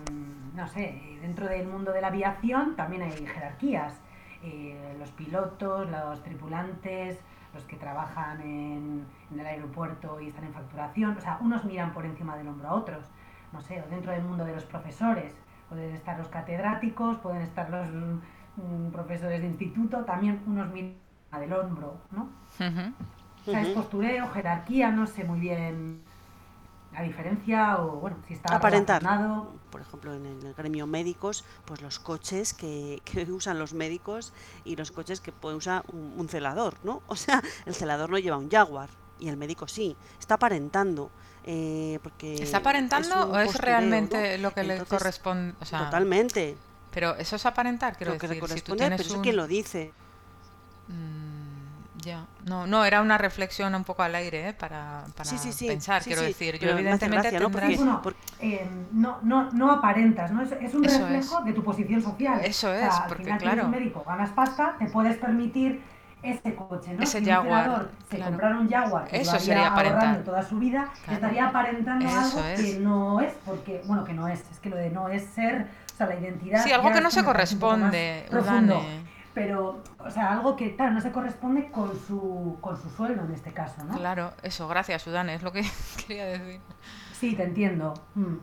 no sé, eh, dentro del mundo de la aviación también hay jerarquías. Eh, los pilotos, los tripulantes, los que trabajan en, en el aeropuerto y están en facturación, o sea, unos miran por encima del hombro a otros. No sé, o dentro del mundo de los profesores, pueden estar los catedráticos, pueden estar los mm, profesores de instituto, también unos miran del hombro, ¿no? Ujú. O sea, es postureo, jerarquía, no sé muy bien la diferencia o, bueno, si está Aparentar. relacionado. Por ejemplo, en el gremio médicos, pues los coches que, que usan los médicos y los coches que puede usar un, un celador, ¿no? O sea, el celador no lleva un Jaguar y el médico sí. Está aparentando. eh, porque ¿Está aparentando un o es realmente ¿no? lo que le Entonces, corresponde? O sea, Totalmente. pero eso es aparentar, quiero Lo que decir. le Si tú corresponde, tienes pero eso un... quién lo dice. Mm, ya. No, no, era una reflexión un poco al aire, ¿eh? Para, para Sí, sí, sí, pensar, sí, quiero sí, decir. Yo pero evidentemente gracia, ¿no? tendrás- Porque- Bueno, por- eh, no, no, no aparentas, ¿no? Es, es un Eso reflejo es. de tu posición social. Eso O sea, es, al porque final tú claro. eres un médico, ganas pasta, te puedes permitir ese coche, ¿no? Ese si Jaguar, se claro. comprara un Jaguar que Eso sería aparentar. toda su vida, Claro. estaría aparentando Eso algo es. que no es, porque, bueno, que no es, es que lo de no es ser, o sea, la identidad... Sí, algo que no se corresponde, profundo. Pero, o sea, algo que, claro, no se corresponde con su, con su sueldo en este caso, ¿no? Claro, eso, gracias, Udane, es lo que quería decir. Sí, te entiendo. Mm.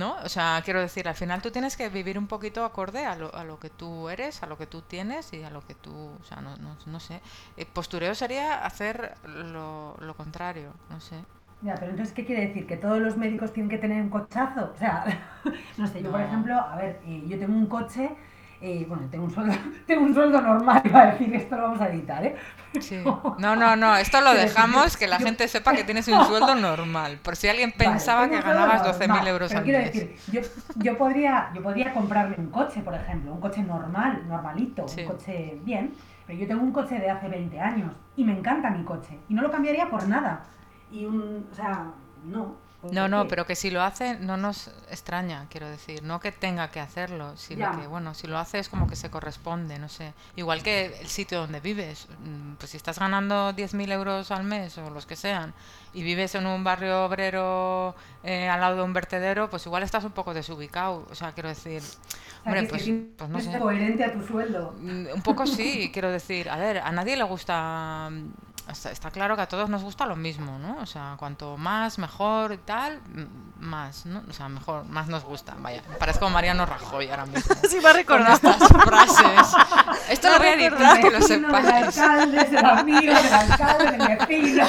¿No? O sea, quiero decir, al final tú tienes que vivir un poquito acorde a lo, a lo que tú eres, a lo que tú tienes y a lo que tú, o sea, no, no, no sé. Eh, postureo sería hacer lo, lo contrario, no sé. Ya, pero entonces, ¿qué quiere decir? ¿Que todos los médicos tienen que tener un cochazo? O sea, no sé, yo por ejemplo, a ver, eh, yo tengo un coche, eh, bueno, tengo un sueldo, tengo un sueldo normal, iba a decir, esto lo vamos a editar, ¿eh? Sí. No, no, no, esto lo dejamos que la gente sepa que tienes un sueldo normal, por si alguien pensaba Vale, que ganabas 12.000 normal, euros al quiero mes. decir, yo, yo, podría, yo podría comprarme un coche, por ejemplo, un coche normal, normalito, Sí. un coche bien, pero yo tengo un coche de hace 20 años y me encanta mi coche y no lo cambiaría por nada. Y un, o sea, no. ¿Por No, no, pero que si lo hace no nos extraña, quiero decir, no que tenga que hacerlo, sino Ya. que, bueno, si lo hace es como que se corresponde, no sé. Igual que el sitio donde vives, mm, pues si estás ganando 10.000 euros al mes o los que sean y vives en un barrio obrero eh, al lado de un vertedero, pues igual estás un poco desubicado, o sea, quiero decir, hombre, que pues, pues no es sé. coherente a tu sueldo. Mm, Un poco sí, quiero decir. A ver, a nadie le gusta. Está, claro que a todos nos gusta lo mismo, ¿no? O sea, cuanto más, mejor y tal, más, ¿no? O sea, mejor, más nos gusta. Vaya, parezco Mariano Rajoy ahora mismo. Sí, me ha Con recordado. estas frases. Esto lo voy a El editar, que lo sepáis. alcalde, es el amigo del alcalde, del vecino.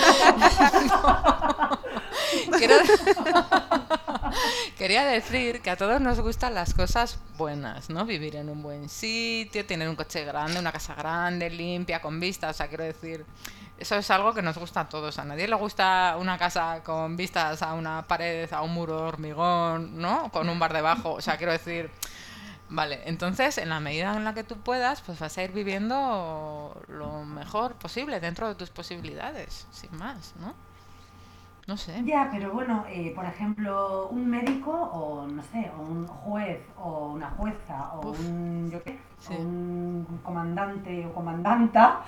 Quería decir que a todos nos gustan las cosas buenas, ¿no? Vivir en un buen sitio, tener un coche grande, una casa grande, limpia, con vista. O sea, quiero decir, eso es algo que nos gusta a todos. A nadie le gusta una casa con vistas a una pared, a un muro de hormigón, ¿no? Con un bar debajo. O sea, quiero decir, Vale, entonces en la medida en la que tú puedas, pues vas a ir viviendo lo mejor posible dentro de tus posibilidades, sin más, ¿no? No sé. Ya, pero bueno, eh, por ejemplo, un médico o no sé, o un juez o una jueza o Uf. un, yo qué, Sí. o un comandante o comandanta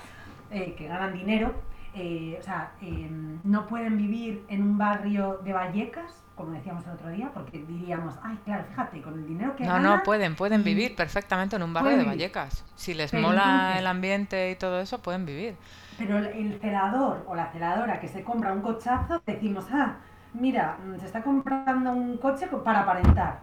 eh, que ganan dinero, eh, o sea, eh, no pueden vivir en un barrio de Vallecas, como decíamos el otro día, porque diríamos, ay, claro, fíjate, con el dinero que No, ganan, no, pueden, pueden vivir perfectamente en un barrio de. Vallecas. Si les Pero mola entonces- el ambiente y todo eso, pueden vivir. Pero el- el celador o la celadora que se compra un cochazo, decimos, ah, mira, mm, se está comprando un coche co- para aparentar.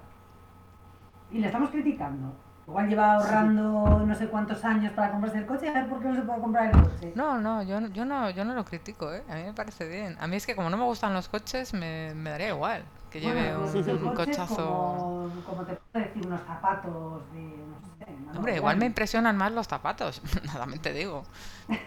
Y le estamos criticando. Igual lleva ahorrando no sé cuántos años para comprarse el coche, a ver por qué no se puede comprar el coche. No, no, yo, no- yo no, yo no lo critico, ¿eh? A mí me parece bien. A mí es que como no me gustan los coches, me, me daría igual que lleve Bueno, pues un cochazo. Como, como te puedo decir, unos zapatos de, no sé, Hombre, igual me impresionan más los zapatos, nada me te digo.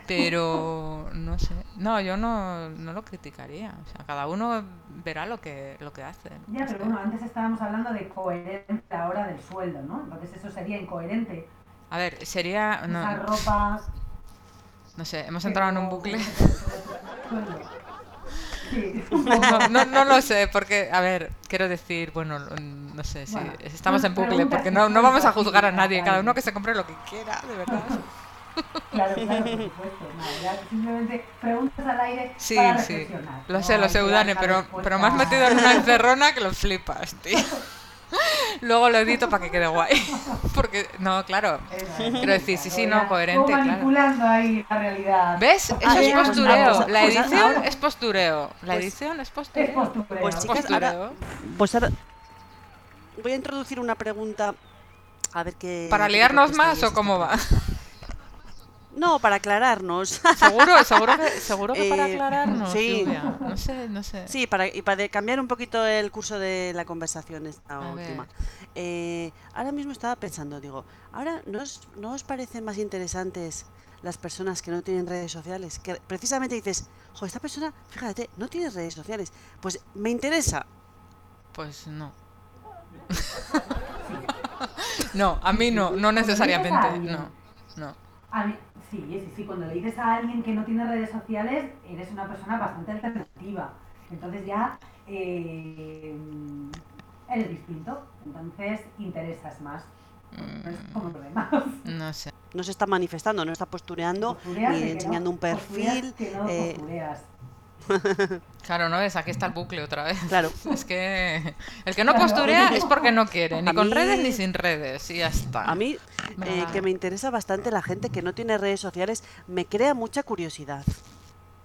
Pero no sé. No, yo no, no lo criticaría. O sea, cada uno verá lo que, lo que hace. Ya, pero bueno, antes estábamos hablando de coherencia a la hora del sueldo, ¿no? Entonces eso sería incoherente. A ver, sería. No, ropa no sé, hemos entrado en un bucle. Sí. No, no, no lo sé, porque, a ver, quiero decir, bueno, no sé si Bueno, estamos en bucle, porque que no, no vamos a juzgar a nadie, cada uno que se compre lo que quiera, de verdad. Claro, claro, por supuesto. Simplemente preguntas al aire Sí, para sí, lo sé, lo sé, Udane, pero, pero me has metido en una encerrona que lo flipas, tío. Luego lo edito para que quede guay. Porque, no, claro, quiero decir, sí, sí, no, coherente, claro. manipulando ahí la realidad. ¿Ves? Eso es postureo. La pues edición ahora- es postureo. La edición es Es postureo. postureo. Pues Es chicas, ahora- postureo. Pues ahora voy a introducir una pregunta. A ver qué. ¿Para liarnos más o cómo a va? No, para aclararnos. Seguro, seguro que, seguro que para Eh, aclararnos, sí. No sé, no sé. Sí, para, y para cambiar un poquito el curso de la conversación esta A última. Eh, ahora mismo estaba pensando, digo, ahora ¿no os, ¿no os parecen más interesantes las personas que no tienen redes sociales? Que precisamente dices, jo, esta persona, fíjate, no tiene redes sociales. Pues me interesa. Pues no. no, a mí no, no necesariamente. No, no. Sí, sí, sí, cuando le dices a alguien que no tiene redes sociales, eres una persona bastante alternativa. Entonces ya eh, eres distinto. Entonces interesas más. Mm, No es como demás. No, sé. No se está manifestando, no está postureando Postureas de ni que no- enseñando un perfil. que no eh. Claro, ¿no ves? Aquí está el bucle otra vez. Claro. Es que el que no posturea es porque no quiere, ni A con mí- redes ni sin redes, y ya está. A mí, eh, que me interesa bastante la gente que no tiene redes sociales, me crea mucha curiosidad.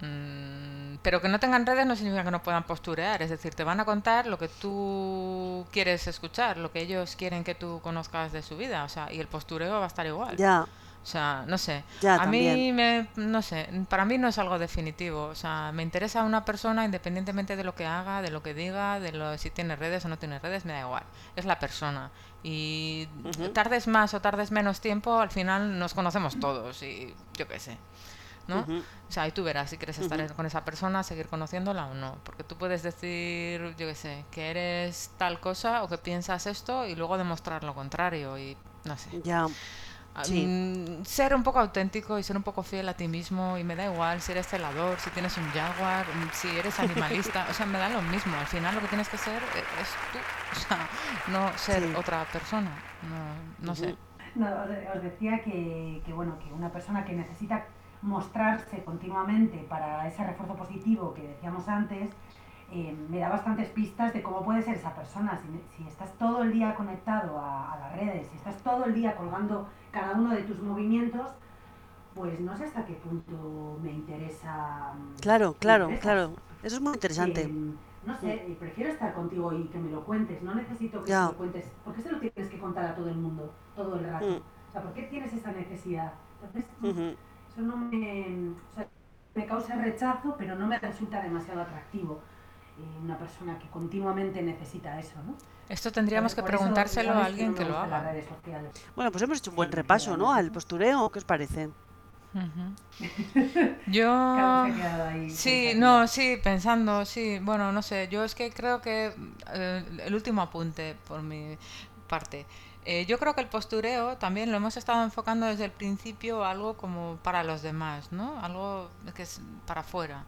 Mm, pero que no tengan redes no significa que no puedan posturear, es decir, te van a contar lo que tú quieres escuchar, lo que ellos quieren que tú conozcas de su vida, o sea, y el postureo va a estar igual. Ya, O sea, no sé. Ya, a mí me, no sé, para mí no es algo definitivo. O sea, me interesa una persona independientemente de lo que haga, de lo que diga, de lo si tiene redes o no tiene redes, me da igual. Es la persona. Y tardes más o tardes menos tiempo, al final nos conocemos todos y yo qué sé. ¿no? O sea, y tú verás si quieres estar con esa persona, seguir conociéndola o no. Porque tú puedes decir, yo qué sé, que eres tal cosa o que piensas esto y luego demostrar lo contrario y no sé. ya. Sí. mm, ser un poco auténtico y ser un poco fiel a ti mismo y me da igual si eres celador, si tienes un jaguar, mm, si eres animalista, o sea, me da lo mismo. Al final lo que tienes que ser e- es tú, o sea, no ser Sí. otra persona. No, no sé. No, os, os decía que, que, bueno, que una persona que necesita mostrarse continuamente para ese refuerzo positivo que decíamos antes, eh, me da bastantes pistas de cómo puede ser esa persona. Si, si estás todo el día conectado a, a las redes, si estás todo el día colgando cada uno de tus movimientos, pues no sé hasta qué punto me interesa. mm, Claro, me claro, claro. Eso es muy interesante. Eh, no sé, eh, prefiero estar contigo y que me lo cuentes. No necesito que me lo cuentes. ¿Por qué se lo tienes que contar a todo el mundo todo el rato? Mm. O sea, ¿por qué tienes esa necesidad? Entonces, Ujú. eso no me, o sea, me causa rechazo, pero no me resulta demasiado atractivo. Eh, una persona que continuamente necesita eso, ¿no? Esto tendríamos que preguntárselo a alguien no que me lo haga. redes sociales. Bueno, pues hemos hecho un buen Sí, repaso, ¿no? Al postureo, ¿qué os parece? Yo... Sí, pensativa. no, sí, pensando, sí, bueno, no sé, yo es que creo que eh, el último apunte por mi parte. Eh, yo creo que el postureo también lo hemos estado enfocando desde el principio algo como para los demás, ¿no? Algo que es para afuera.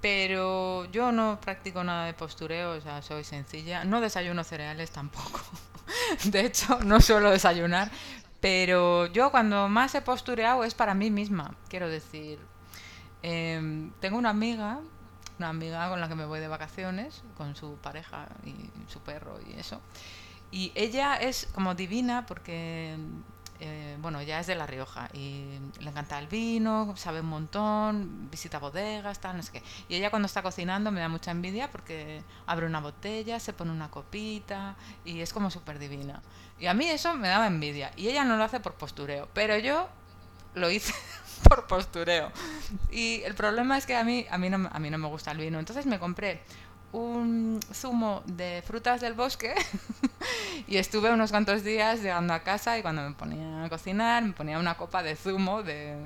Pero yo no practico nada de postureo, o sea, soy sencilla. No desayuno cereales tampoco. De hecho, no suelo desayunar. Pero yo cuando más he postureado es para mí misma, quiero decir. Em, tengo una amiga, una amiga con la que me voy de vacaciones, con su pareja y su perro y eso. Y ella es como divina porque, eh, bueno, ella es de La Rioja y le encanta el vino, sabe un montón, visita bodegas, tal, no sé qué. Y ella cuando está cocinando me da mucha envidia porque abre una botella, se pone una copita y es como súper divina. Y a mí eso me daba envidia. Y ella no lo hace por postureo, pero yo lo hice por postureo. Y el problema es que a mí, a mí, a mí no me gusta el vino. Entonces me compré un zumo de frutas del bosque y estuve unos cuantos días llegando a casa y cuando me ponía a cocinar me ponía una copa de zumo de...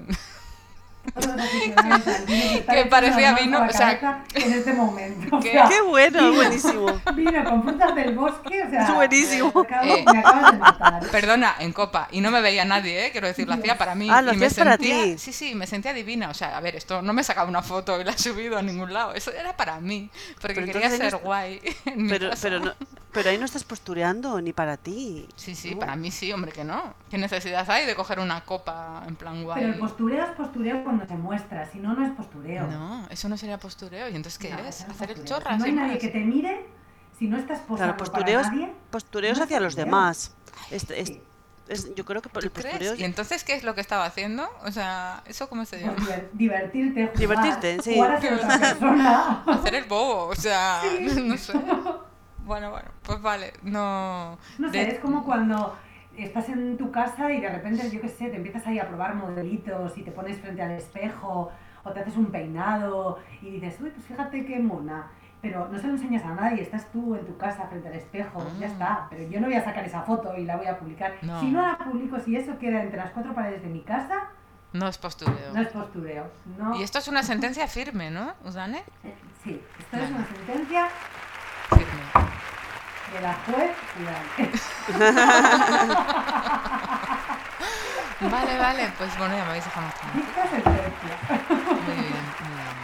Que parecía vino, la o sea, en este momento. O ¿Qué? sea, ¡Qué bueno! Buenísimo. Vino con frutas del bosque, o sea, Es buenísimo. Me acabas, Eh. me acabas de matar. Perdona, en copa. Y no me veía nadie, ¿eh? Quiero decir, lo hacía para mí. Ah, lo y me hacías para sentía, ti. Sí, sí, me sentía divina. O sea, a ver, esto no me he sacado una foto y la he subido a ningún lado. Eso era para mí. Porque Pero quería ser guay. pero, no, pero ahí no estás postureando ni para ti. Sí, sí, para mí sí, hombre, que no. ¿Qué necesidad hay de coger una copa en plan guay? Pero el postureo es postureo cuando se muestra, si no, no es postureo. No, eso no sería postureo. ¿Y entonces qué No, es? no Hacer el postureo. chorra. Si no hay nadie más. que te mire, si no estás posando Claro, postureo es, para nadie, postureo es no es hacia los demás. Es- es- Sí. es- yo creo que por ¿Tú el crees? postureo es- ¿Y entonces qué es lo que estaba haciendo? O sea, ¿eso cómo se llama? pues diver- divertirte, jugar, Divertirte, sí. jugar a ser otra persona. Hacer el bobo, o sea, Sí. no sé. Bueno, bueno, pues vale, no... No sé, de- es como cuando estás en tu casa y de repente, yo qué sé, te empiezas ahí a probar modelitos y te pones frente al espejo o te haces un peinado y dices, uy, pues fíjate qué mona. Pero no se lo enseñas a nadie, estás tú en tu casa frente al espejo, ya Ah. está. Pero yo no voy a sacar esa foto y la voy a publicar. No. Si no la publico, si eso queda entre las cuatro paredes de mi casa, No es postureo. no es postureo. No, Y esto es una sentencia firme, ¿no, Usane? Eh, Sí, esto es una sentencia Firme. De la juez. Vale, vale, pues bueno, ya me habéis dejado más. Dicta sentencia. Muy bien, muy bien.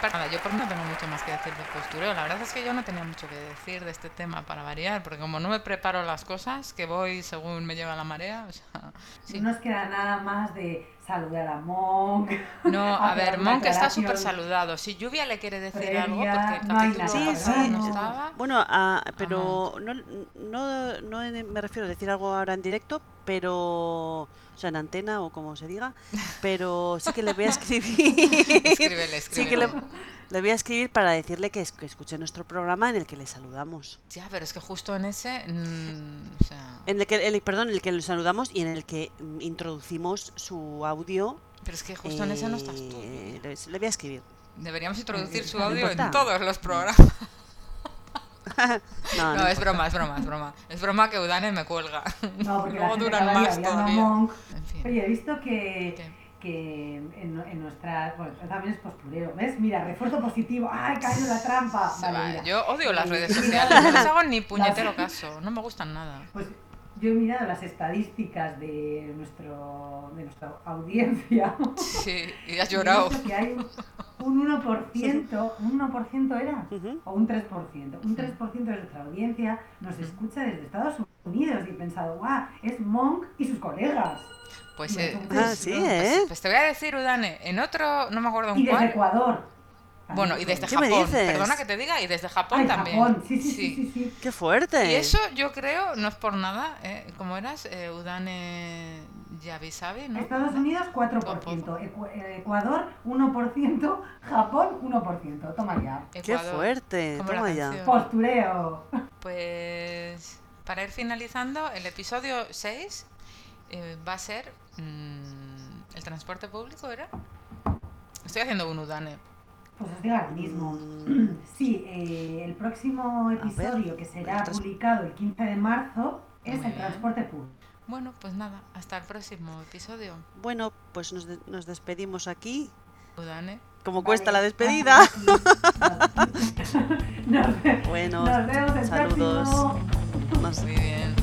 Pues nada, yo por no tengo mucho más que decir de postureo. La verdad es que yo no tenía mucho que decir de este tema para variar, porque como no me preparo las cosas, que voy según me lleva la marea, o sea, sí. No nos queda nada más de saludar a Monk. No, a ver, Monk está súper saludado. Si Lluvia le quiere decir Previa, algo, porque no hay capítulo nada, Sí, pasado sí. no estaba. Bueno, ah, pero no, no, no en- me refiero a decir algo ahora en directo, pero, o sea, en antena o como se diga, pero sí que le voy a escribir. Escríbele, Sí que le, escríbele. Le voy a escribir para decirle que, es- que escuche nuestro programa en el que le saludamos. Ya, pero es que justo en ese, mm, o sea, En el que, el, perdón, en el que le saludamos y en el que mm, introducimos su audio. pero es que justo en ese no estás tú. eh, le, le voy a escribir. Deberíamos introducir su No audio en todos los programas. No, No, no es broma, es broma, es broma. Es broma que Udane me cuelga. No, porque Luego duran más todavía. En fin. Oye, he visto que, ¿Qué? Que en, en nuestra. Bueno, también es postureo. ¿Ves? Mira, refuerzo positivo. ¡Ay, caído en la trampa! Vale, va. mira. Yo odio las redes sociales, no les hago ni puñetero las- caso, no me gustan nada. Pues yo he mirado las estadísticas de, nuestro, de nuestra audiencia. Sí, y has y llorado. visto que hay un, un 1%, un 1% era, o un 3%. Un 3% de nuestra audiencia nos escucha desde Estados Unidos y he pensado, guau, es Monk y sus colegas. Pues, eh, Ah, mucha sí. ¿eh? pues te voy a decir, Udane, en otro, no me acuerdo Y en desde cuál. Ecuador. Bueno, y desde ¿Qué me Japón. dices? Perdona que te diga, y desde Japón Ay, también. Japón, sí, sí, sí, sí, sí. ¡Qué fuerte! Y eso yo creo, no es por nada, ¿eh? ¿cómo eras? Eh, Udane Yabisabi, ¿no? Estados Unidos 4%, Ecu- eh, Ecuador 1%, Japón 1%. Toma ya. ¡Qué Ecuador. fuerte! Como Toma ya. canción. Postureo. Pues para ir finalizando, el episodio 6 eh, va a ser mm, el transporte público, ¿era? Estoy haciendo un Udane. Pues os digo ahora mismo. Mm, Sí, eh, el próximo ver, episodio que será publicado el 15 de marzo es Muy el bien. transporte público. Bueno, pues nada, hasta el próximo episodio. Bueno, pues nos, de- nos despedimos aquí. Udane. Como Vale, cuesta la despedida. Nos, Bueno, nos vemos el saludos. próximo. Muy bien.